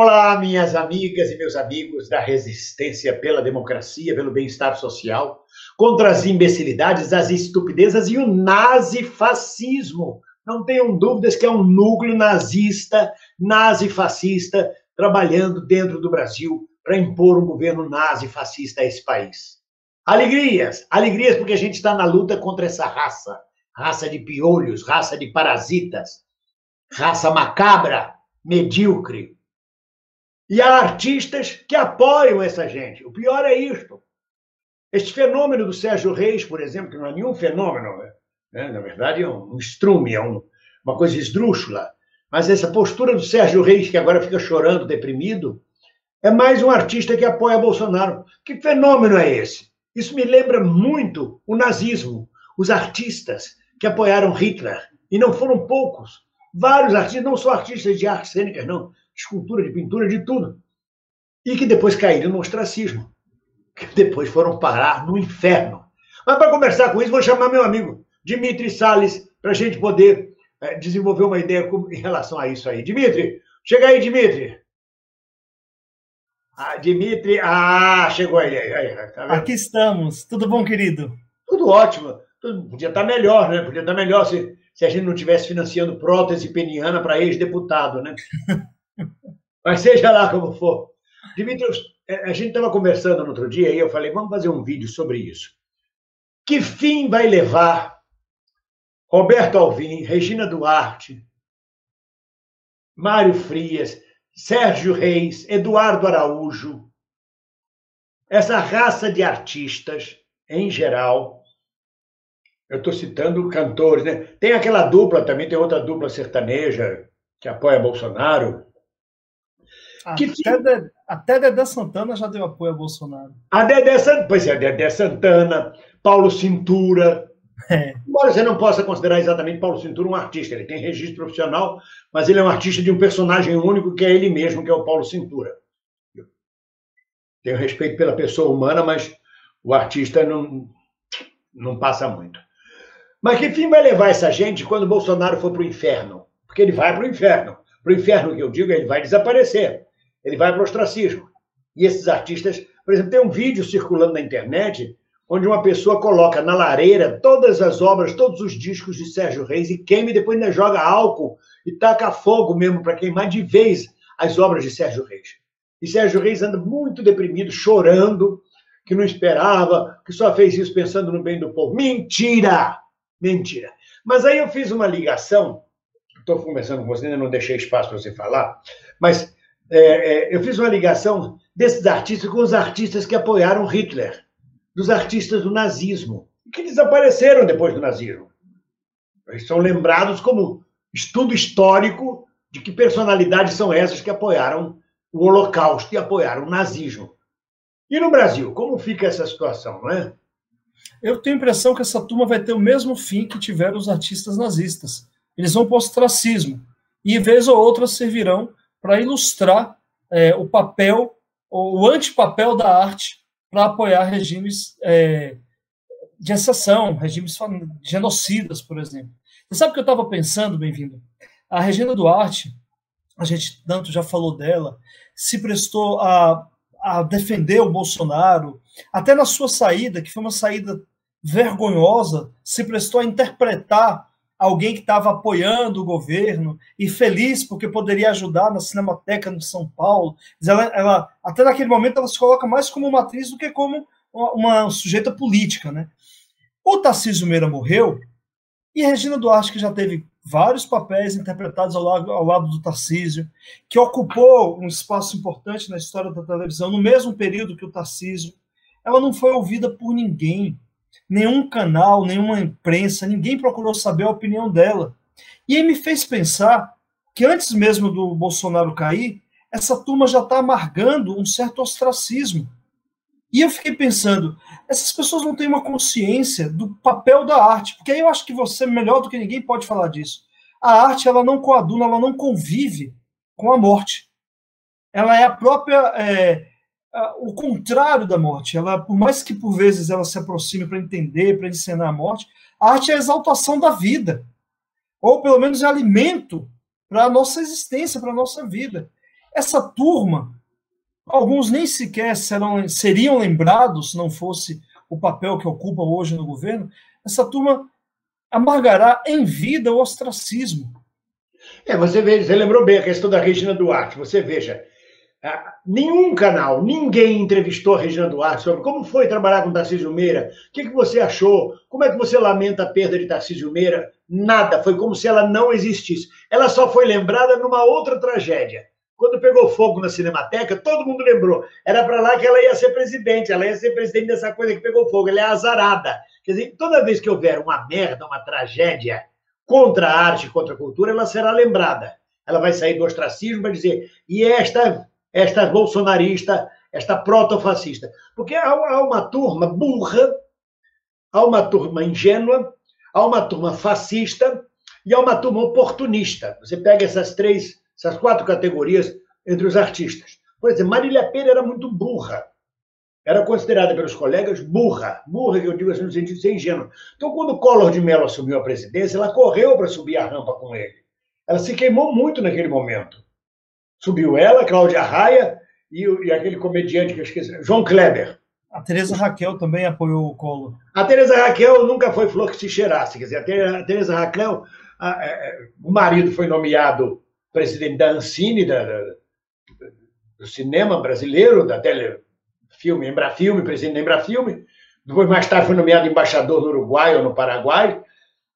Olá, minhas amigas e meus amigos da resistência pela democracia, pelo bem-estar social, contra as imbecilidades, as estupidezas e o nazifascismo. Não tenham dúvidas que é um núcleo nazista, nazifascista, trabalhando dentro do Brasil para impor um governo nazifascista a esse país. Alegrias, alegrias porque a gente está na luta contra essa raça, raça de piolhos, raça de parasitas, raça macabra, medíocre, e há artistas que apoiam essa gente. O pior é isto. Este fenômeno do Sérgio Reis, por exemplo, que não é nenhum fenômeno, né? na verdade é um estrume, é um, uma coisa esdrúxula, mas essa postura do Sérgio Reis, que agora fica chorando, deprimido, é mais um artista que apoia Bolsonaro. Que fenômeno é esse? Isso me lembra muito o nazismo, os artistas que apoiaram Hitler, e não foram poucos. Vários artistas, não só artistas de artes cênicas, não, escultura, de pintura, de tudo. E que depois caíram no ostracismo, que depois foram parar no inferno. Mas para conversar com isso, vou chamar meu amigo Dimitri Salles, para a gente poder é, desenvolver uma ideia em relação a isso aí. Dimitri, chega aí, Dimitri. Ah, Dimitri, ah, chegou aí. aí, aí tá Aqui estamos. Tudo bom, querido? Tudo ótimo. Tudo, podia estar melhor, né? Podia estar melhor se, se a gente não estivesse financiando prótese peniana para ex-deputado, né? Mas seja lá como for. Dimitrios, é, a gente estava conversando no outro dia e eu falei, vamos fazer um vídeo sobre isso. Que fim vai levar Roberto Alvim, Regina Duarte, Mário Frias, Sérgio Reis, Eduardo Araújo, essa raça de artistas, em geral, eu estou citando cantores, né? Tem aquela dupla também, tem outra dupla sertaneja que apoia Bolsonaro, que até, de, até Dedé Santana já deu apoio a Bolsonaro. A Dedé Santana, pois é, Dedé Santana, Paulo Cintura. É. Embora você não possa considerar exatamente Paulo Cintura um artista, ele tem registro profissional, mas ele é um artista de um personagem único que é ele mesmo, que é o Paulo Cintura. Tenho respeito pela pessoa humana, mas o artista não, não passa muito. Mas que fim vai levar essa gente quando Bolsonaro for para o inferno? Porque ele vai para o inferno. Para o inferno que eu digo, ele vai desaparecer ele vai para o ostracismo. E esses artistas, por exemplo, tem um vídeo circulando na internet onde uma pessoa coloca na lareira todas as obras, todos os discos de Sérgio Reis e queima e depois ainda joga álcool e taca fogo mesmo para queimar de vez as obras de Sérgio Reis. E Sérgio Reis anda muito deprimido, chorando, que não esperava, que só fez isso pensando no bem do povo. Mentira! Mentira. Mas aí eu fiz uma ligação, estou conversando com você, ainda não deixei espaço para você falar, mas é, é, eu fiz uma ligação desses artistas com os artistas que apoiaram Hitler, dos artistas do nazismo, que desapareceram depois do nazismo. Eles são lembrados como estudo histórico de que personalidades são essas que apoiaram o Holocausto e apoiaram o nazismo. E no Brasil, como fica essa situação, não é? Eu tenho a impressão que essa turma vai ter o mesmo fim que tiveram os artistas nazistas. Eles vão para o ostracismo. E, vez ou outra, servirão para ilustrar é, o papel, o antipapel da arte para apoiar regimes é, de exceção, regimes genocidas, por exemplo. Você sabe o que eu estava pensando, bem-vindo? A Regina Duarte, a gente tanto já falou dela, se prestou a, a defender o Bolsonaro, até na sua saída, que foi uma saída vergonhosa, se prestou a interpretar alguém que estava apoiando o governo e feliz porque poderia ajudar na Cinemateca de São Paulo. Ela, ela, até naquele momento ela se coloca mais como uma atriz do que como uma, uma sujeita política. Né? O Tarcísio Meira morreu e Regina Duarte, que já teve vários papéis interpretados ao lado, ao lado do Tarcísio, que ocupou um espaço importante na história da televisão no mesmo período que o Tarcísio, ela não foi ouvida por ninguém nenhum canal, nenhuma imprensa, ninguém procurou saber a opinião dela. E aí me fez pensar que antes mesmo do Bolsonaro cair, essa turma já está amargando um certo ostracismo. E eu fiquei pensando, essas pessoas não têm uma consciência do papel da arte, porque aí eu acho que você, melhor do que ninguém, pode falar disso. A arte, ela não coaduna, ela não convive com a morte. Ela é a própria é, o contrário da morte. Ela, por mais que por vezes ela se aproxime para entender, para ensinar a morte, a arte é a exaltação da vida, ou pelo menos é alimento para a nossa existência, para a nossa vida. essa turma, alguns nem sequer serão, seriam lembrados se não fosse o papel que ocupa hoje no governo, essa turma amargará em vida o ostracismo. É, você veja, você lembrou bem a questão da Regina Duarte. Você veja, ah, nenhum canal, ninguém entrevistou a Regina Duarte sobre como foi trabalhar com Tarcísio Meira, o que, que você achou, como é que você lamenta a perda de Tarcísio Meira. Nada, foi como se ela não existisse. Ela só foi lembrada numa outra tragédia. Quando pegou fogo na Cinemateca, todo mundo lembrou. Era para lá que ela ia ser presidente, ela ia ser presidente dessa coisa que pegou fogo, ela é azarada. Quer dizer, toda vez que houver uma merda, uma tragédia contra a arte, contra a cultura, ela será lembrada. Ela vai sair do ostracismo para dizer, e esta esta bolsonarista, esta protofascista. Porque há, há uma turma burra, há uma turma ingênua, há uma turma fascista e há uma turma oportunista. Você pega essas três, essas quatro categorias entre os artistas. Por exemplo, Marília Pêra era muito burra. Era considerada pelos colegas burra. Burra, que eu digo assim no sentido de ser ingênua. Então, quando o Collor de Mello assumiu a presidência, ela correu para subir a rampa com ele. Ela se queimou muito naquele momento. Subiu ela, Cláudia Raia e, e aquele comediante que eu esqueci, João Kleber. A Tereza Raquel também apoiou o Collor. A Tereza Raquel nunca foi flor que se cheirasse. Quer dizer, a Tereza Raquel, a, a, o marido foi nomeado presidente da Ancine, da, da, do cinema brasileiro, da telefilme, Embrafilme, presidente da Embrafilme. Depois, mais tarde, foi nomeado embaixador no Uruguai ou no Paraguai.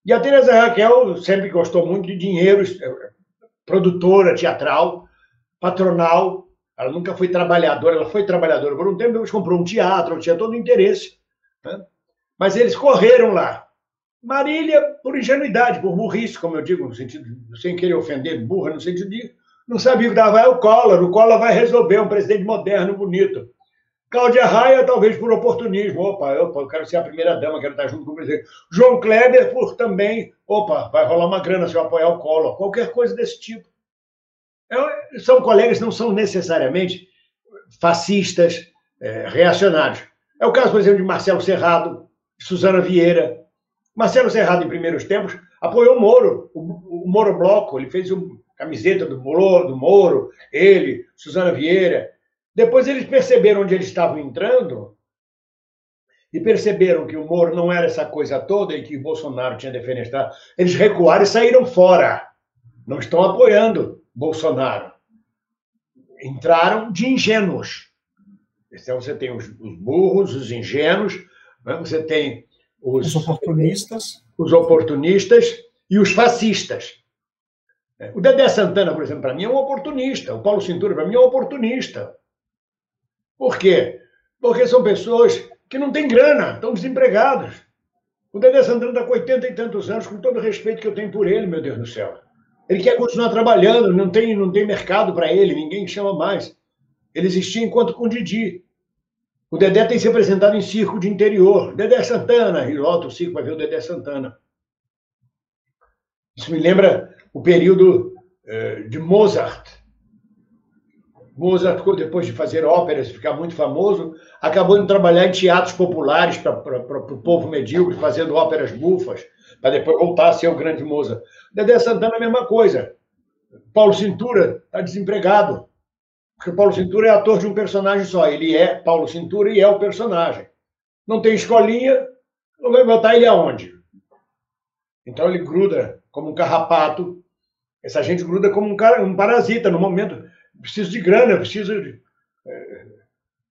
E a Tereza Raquel sempre gostou muito de dinheiro, produtora teatral, patronal, ela nunca foi trabalhadora, ela foi trabalhadora por um tempo, depois comprou um teatro, tinha todo o interesse. Né? Mas eles correram lá. Marília, por ingenuidade, por burrice, como eu digo, no sentido, sem querer ofender, burra, no sentido de não sabia o que dava. É o Collor, o Collor vai resolver, um presidente moderno, bonito. Cláudia Raia, talvez por oportunismo. Opa, opa, eu quero ser a primeira dama, quero estar junto com o presidente. João Kleber, por também, opa, vai rolar uma grana se eu apoiar o Collor. Qualquer coisa desse tipo. São colegas não são necessariamente fascistas, é, reacionários. É o caso, por exemplo, de Marcelo Serrado, Suzana Vieira. Marcelo Serrado, em primeiros tempos, apoiou o Moro, o, o Moro Bloco, ele fez uma camiseta do Moro, do Moro, ele, Suzana Vieira. Depois eles perceberam onde eles estavam entrando e perceberam que o Moro não era essa coisa toda e que o Bolsonaro tinha defenestrado. Eles recuaram e saíram fora. Não estão apoiando. Bolsonaro. Entraram de ingênuos. Então você tem os, os burros, os ingênuos, né? você tem os, os oportunistas. Os oportunistas e os fascistas. O Dedé Santana, por exemplo, para mim é um oportunista. O Paulo Cintura, para mim, é um oportunista. Por quê? Porque são pessoas que não têm grana, estão desempregados. O Dedé Santana está com 80 e tantos anos, com todo o respeito que eu tenho por ele, meu Deus do céu. Ele quer continuar trabalhando, não tem, não tem mercado para ele, ninguém chama mais. Ele existia enquanto com Didi. O Dedé tem se apresentado em circo de interior. Dedé Santana, e lota o circo para ver o Dedé Santana. Isso me lembra o período eh, de Mozart. Mozart, depois de fazer óperas, ficar muito famoso, acabou de trabalhar em teatros populares para o povo medíocre, fazendo óperas bufas para depois voltar a ser o grande Moza. Dedé Santana, a mesma coisa. Paulo Cintura está desempregado. Porque Paulo Cintura é ator de um personagem só. Ele é Paulo Cintura e é o personagem. Não tem escolinha, não vai botar ele aonde? Então ele gruda como um carrapato. Essa gente gruda como um, cara, um parasita no momento. Preciso de grana, preciso de. É,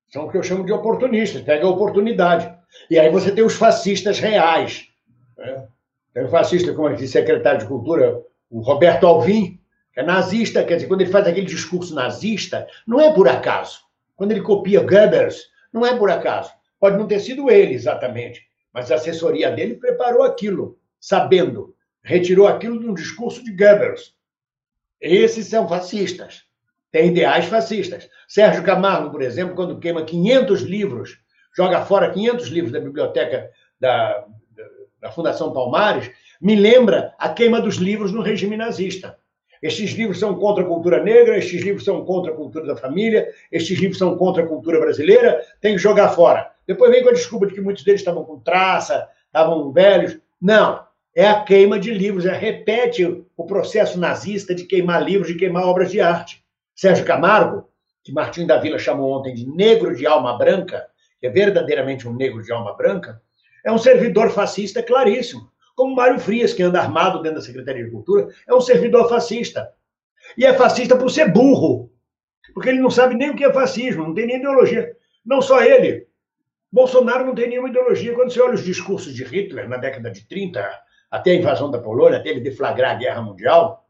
são o que eu chamo de oportunistas, pega a oportunidade. E aí você tem os fascistas reais. Né? Tem um fascista, como aquele secretário de Cultura, o Roberto Alvim, que é nazista, quer dizer, quando ele faz aquele discurso nazista, não é por acaso. Quando ele copia Goebbels, não é por acaso. Pode não ter sido ele exatamente, mas a assessoria dele preparou aquilo, sabendo, retirou aquilo de um discurso de Goebbels. Esses são fascistas, têm ideais fascistas. Sérgio Camargo, por exemplo, quando queima 500 livros, joga fora 500 livros da biblioteca da, da Fundação Palmares, me lembra a queima dos livros no regime nazista. Estes livros são contra a cultura negra, estes livros são contra a cultura da família, estes livros são contra a cultura brasileira, tem que jogar fora. Depois vem com a desculpa de que muitos deles estavam com traça, estavam velhos. Não, é a queima de livros, é repete o processo nazista de queimar livros, de queimar obras de arte. Sérgio Camargo, que Martim da Vila chamou ontem de negro de alma branca, que é verdadeiramente um negro de alma branca, é um servidor fascista claríssimo. Como Mário Frias, que anda armado dentro da Secretaria de Cultura, é um servidor fascista. E é fascista por ser burro, porque ele não sabe nem o que é fascismo, não tem nem ideologia. Não só ele. Bolsonaro não tem nenhuma ideologia. Quando você olha os discursos de Hitler na década de 30, até a invasão da Polônia, até ele deflagrar a Guerra Mundial,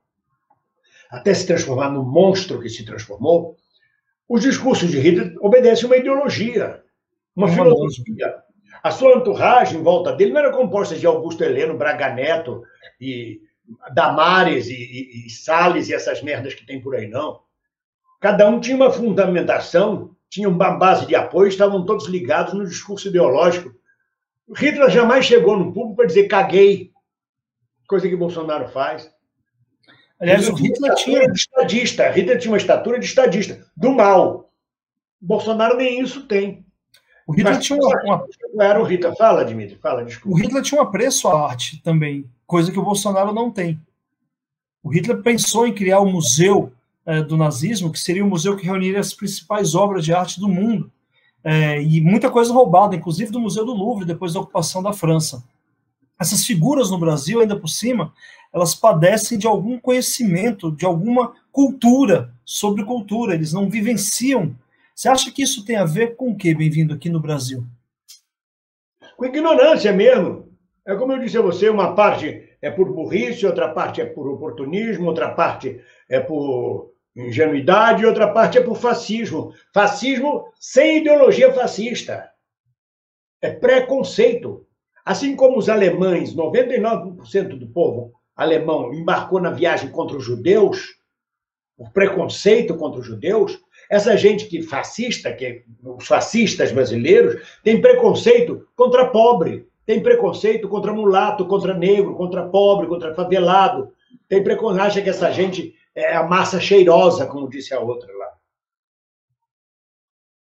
até se transformar no monstro que se transformou, os discursos de Hitler obedecem uma ideologia, uma filosofia. A sua entourage em volta dele não era composta de Augusto Heleno, Braga Neto e Damares e, e, e Salles e essas merdas que tem por aí, não. Cada um tinha uma fundamentação, tinha uma base de apoio, estavam todos ligados no discurso ideológico. Hitler jamais chegou no público para dizer caguei, coisa que Bolsonaro faz. Aliás, o Hitler tinha. De estadista. Hitler tinha uma estatura de estadista, do mal. Bolsonaro nem isso tem. O Hitler Mas, tinha uma, uma... Era o Hitler. Fala, Dimitri, fala, desculpa. O Hitler tinha um apreço à arte também, coisa que o Bolsonaro não tem. O Hitler pensou em criar o um museu é, do nazismo, que seria um museu que reuniria as principais obras de arte do mundo. É, e muita coisa roubada, inclusive do Museu do Louvre, depois da ocupação da França. Essas figuras no Brasil, ainda por cima, elas padecem de algum conhecimento, de alguma cultura sobre cultura, eles não vivenciam. Você acha que isso tem a ver com o que, bem-vindo aqui no Brasil? Com ignorância mesmo. É como eu disse a você, uma parte é por burrice, outra parte é por oportunismo, outra parte é por ingenuidade, outra parte é por fascismo. Fascismo sem ideologia fascista. É preconceito. Assim como os alemães, 99% do povo alemão embarcou na viagem contra os judeus, o preconceito contra os judeus, essa gente que fascista, que os fascistas brasileiros, tem preconceito contra pobre, tem preconceito contra mulato, contra negro, contra pobre, contra favelado. Tem preconceito, acha que essa gente é a massa cheirosa, como disse a outra lá.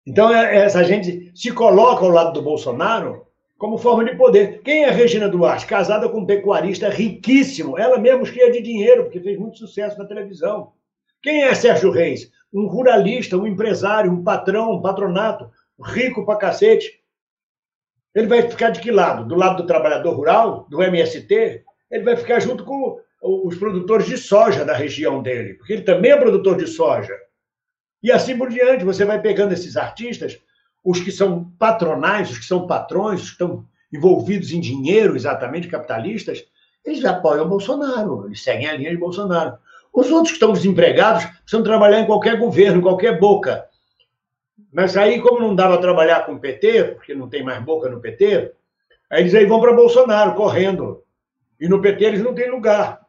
Então, é, essa gente se coloca ao lado do Bolsonaro como forma de poder. Quem é Regina Duarte? Casada com um pecuarista riquíssimo, ela mesmo cheia de dinheiro, porque fez muito sucesso na televisão. Quem é Sérgio Reis? Um ruralista, um empresário, um patrão, um patronato, rico pra cacete. Ele vai ficar de que lado? Do lado do trabalhador rural, do MST? Ele vai ficar junto com os produtores de soja da região dele, porque ele também é produtor de soja. E assim por diante, você vai pegando esses artistas os que são patronais, os que são patrões, os que estão envolvidos em dinheiro, exatamente capitalistas, eles apoiam o Bolsonaro, eles seguem a linha de Bolsonaro. Os outros que estão desempregados precisam trabalhar em qualquer governo, em qualquer boca. Mas aí, como não dava trabalhar com o PT, porque não tem mais boca no PT, aí eles aí vão para Bolsonaro, correndo. E no PT eles não têm lugar.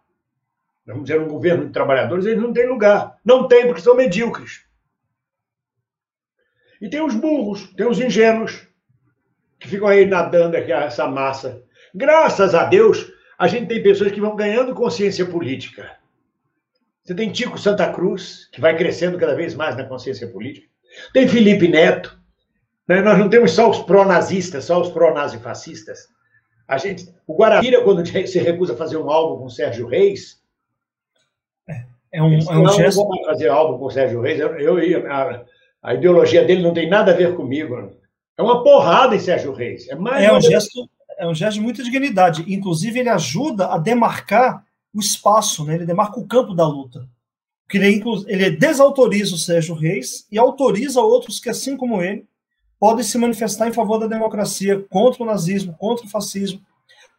Vamos dizer, um governo de trabalhadores, eles não têm lugar. Não tem, porque são medíocres. E tem os burros, tem os ingênuos, que ficam aí nadando aqui, essa massa. Graças a Deus, a gente tem pessoas que vão ganhando consciência política. Você tem Tico Santa Cruz, que vai crescendo cada vez mais na consciência política. Tem Felipe Neto. Né? Nós não temos só os pró-nazistas, só os pró-nazifascistas. A gente, o Guarabira, quando se recusa a fazer um álbum com Sérgio Reis, é, um, é um não, gesto. Não vou fazer álbum com Sérgio Reis. Eu, eu ia, a ideologia dele não tem nada a ver comigo. É uma porrada em Sérgio Reis. É, mais é um gesto, é um gesto de muita dignidade. Inclusive, ele ajuda a demarcar o espaço, né? ele demarca o campo da luta. Porque ele, ele desautoriza o Sérgio Reis e autoriza outros que, assim como ele, podem se manifestar em favor da democracia, contra o nazismo, contra o fascismo.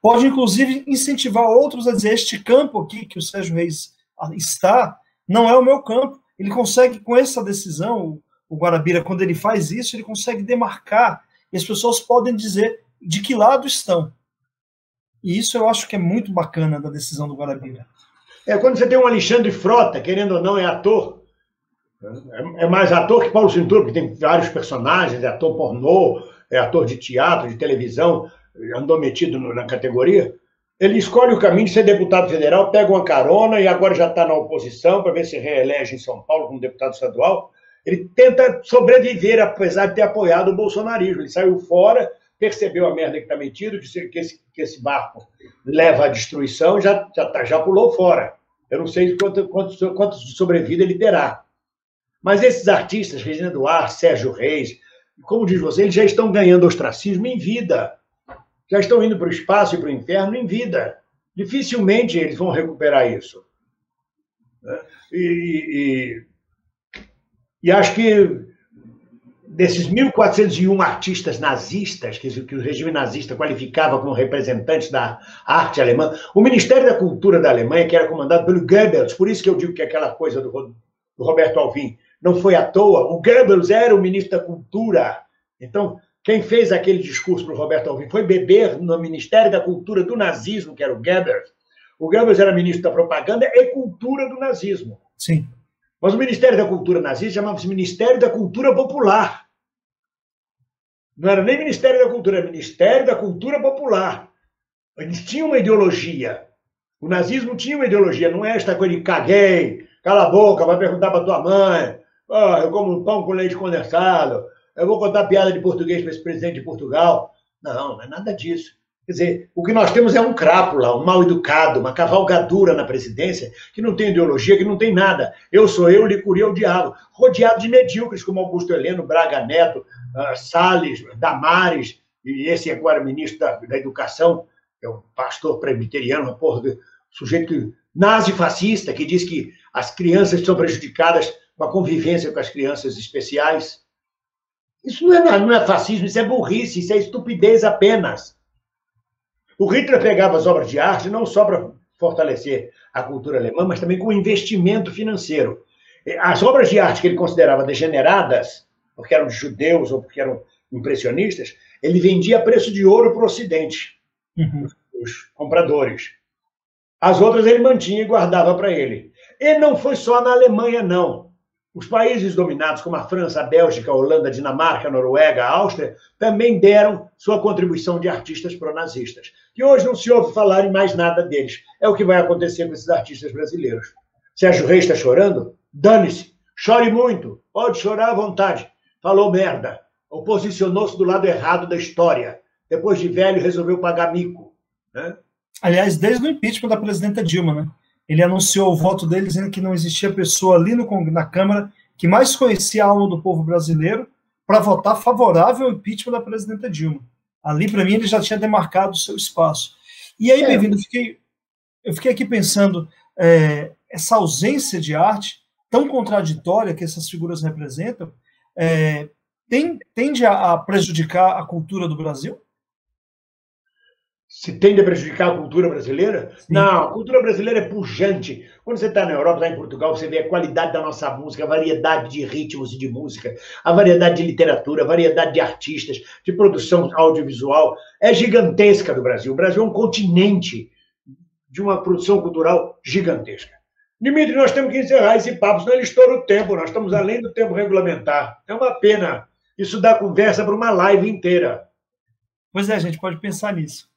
Pode, inclusive, incentivar outros a dizer: este campo aqui que o Sérgio Reis está não é o meu campo. Ele consegue, com essa decisão, o Guarabira, quando ele faz isso, ele consegue demarcar e as pessoas podem dizer de que lado estão. E isso eu acho que é muito bacana da decisão do Guarabira. É quando você tem um Alexandre Frota, querendo ou não, é ator. É, é mais ator que Paulo Cintura, que tem vários personagens, é ator pornô, é ator de teatro, de televisão, andou metido na categoria. Ele escolhe o caminho de ser deputado federal, pega uma carona e agora já está na oposição para ver se reelege em São Paulo como deputado estadual. Ele tenta sobreviver, apesar de ter apoiado o bolsonarismo. Ele saiu fora, percebeu a merda que está metido, que, que, esse, que esse barco leva à destruição, já, já, tá, já pulou fora. Eu não sei quanto, quanto, quanto sobrevida ele terá. Mas esses artistas, Regina Duarte, Sérgio Reis, como diz você, eles já estão ganhando ostracismo em vida. Já estão indo para o espaço e para o inferno em vida. Dificilmente eles vão recuperar isso. Né? E, e, e acho que desses 1.401 artistas nazistas, que, que, o regime nazista qualificava como representantes da arte alemã, o Ministério da Cultura da Alemanha, que era comandado pelo Goebbels, por isso que eu digo que aquela coisa do, do Roberto Alvim não foi à toa, o Goebbels era o ministro da Cultura. Então, quem fez aquele discurso para o Roberto Alvim foi beber no Ministério da Cultura do nazismo, que era o Goebbels. O Goebbels era ministro da Propaganda e Cultura do nazismo. Sim. Mas o Ministério da Cultura nazista chamava-se Ministério da Cultura Popular. Não era nem Ministério da Cultura, era Ministério da Cultura Popular. Eles tinham uma ideologia. O nazismo tinha uma ideologia, não é esta coisa de caguei, cala a boca, vai perguntar para tua mãe, oh, eu como um pão com leite condensado, eu vou contar piada de português para esse presidente de Portugal. Não, não é nada disso. Quer dizer, o que nós temos é um crápula, um mal educado, uma cavalgadura na presidência, que não tem ideologia, que não tem nada. Eu sou eu, Licuri é o diabo. Rodeado de medíocres como Augusto Heleno, Braga Neto, uh, Salles, Damares, e esse agora ministro da, da Educação, é um pastor presbiteriano, porra de sujeito nazi-fascista, que diz que as crianças são prejudicadas com a convivência com as crianças especiais. Isso não é, não é fascismo, isso é burrice, isso é estupidez apenas. O Hitler pegava as obras de arte não só para fortalecer a cultura alemã, mas também com investimento financeiro. As obras de arte que ele considerava degeneradas, porque eram de judeus ou porque eram impressionistas, ele vendia a preço de ouro para o Ocidente, uhum. os compradores. As outras ele mantinha e guardava para ele. E não foi só na Alemanha, não. Os países dominados, como a França, a Bélgica, a Holanda, a Dinamarca, a Noruega, a Áustria, também deram sua contribuição de artistas pronazistas. E hoje não se ouve falar em mais nada deles. É o que vai acontecer com esses artistas brasileiros. Sérgio Reis está chorando? Dane-se. Chore muito. Pode chorar à vontade. Falou merda. Oposicionou-se do lado errado da história. Depois de velho, resolveu pagar mico. Né? Aliás, desde o impeachment da presidenta Dilma, né? Ele anunciou o voto dele dizendo que não existia pessoa ali no, na Câmara que mais conhecia a alma do povo brasileiro para votar favorável ao impeachment da presidenta Dilma. Ali, para mim, ele já tinha demarcado o seu espaço. E aí, é. bem-vindo, eu fiquei, eu fiquei aqui pensando, é, essa ausência de arte tão contraditória que essas figuras representam, é, tem, tende a, a prejudicar a cultura do Brasil? Se tende a prejudicar a cultura brasileira? Sim. Não, a cultura brasileira é pujante. Quando você está na Europa, está em Portugal, você vê a qualidade da nossa música, a variedade de ritmos e de música, a variedade de literatura, a variedade de artistas, de produção audiovisual. É gigantesca do Brasil. O Brasil é um continente de uma produção cultural gigantesca. Dimitri, nós temos que encerrar esse papo, senão ele estoura o tempo. Nós estamos além do tempo regulamentar. É uma pena. Isso dá conversa para uma live inteira. Pois é, a gente pode pensar nisso.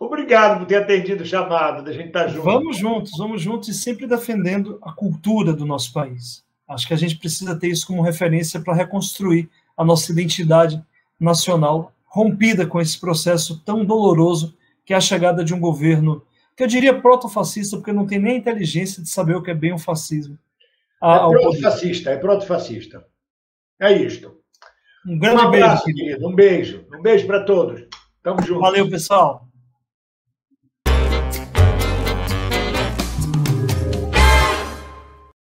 Obrigado por ter atendido o chamado, da gente estar tá junto. Vamos juntos, vamos juntos e sempre defendendo a cultura do nosso país. Acho que a gente precisa ter isso como referência para reconstruir a nossa identidade nacional, rompida com esse processo tão doloroso que é a chegada de um governo que eu diria proto-fascista, porque não tem nem a inteligência de saber o que é bem o fascismo. É proto-fascista, é proto-fascista. É isto. Um grande um abraço, beijo, querido. Um beijo. Um beijo para todos. Tamo junto. Valeu, pessoal.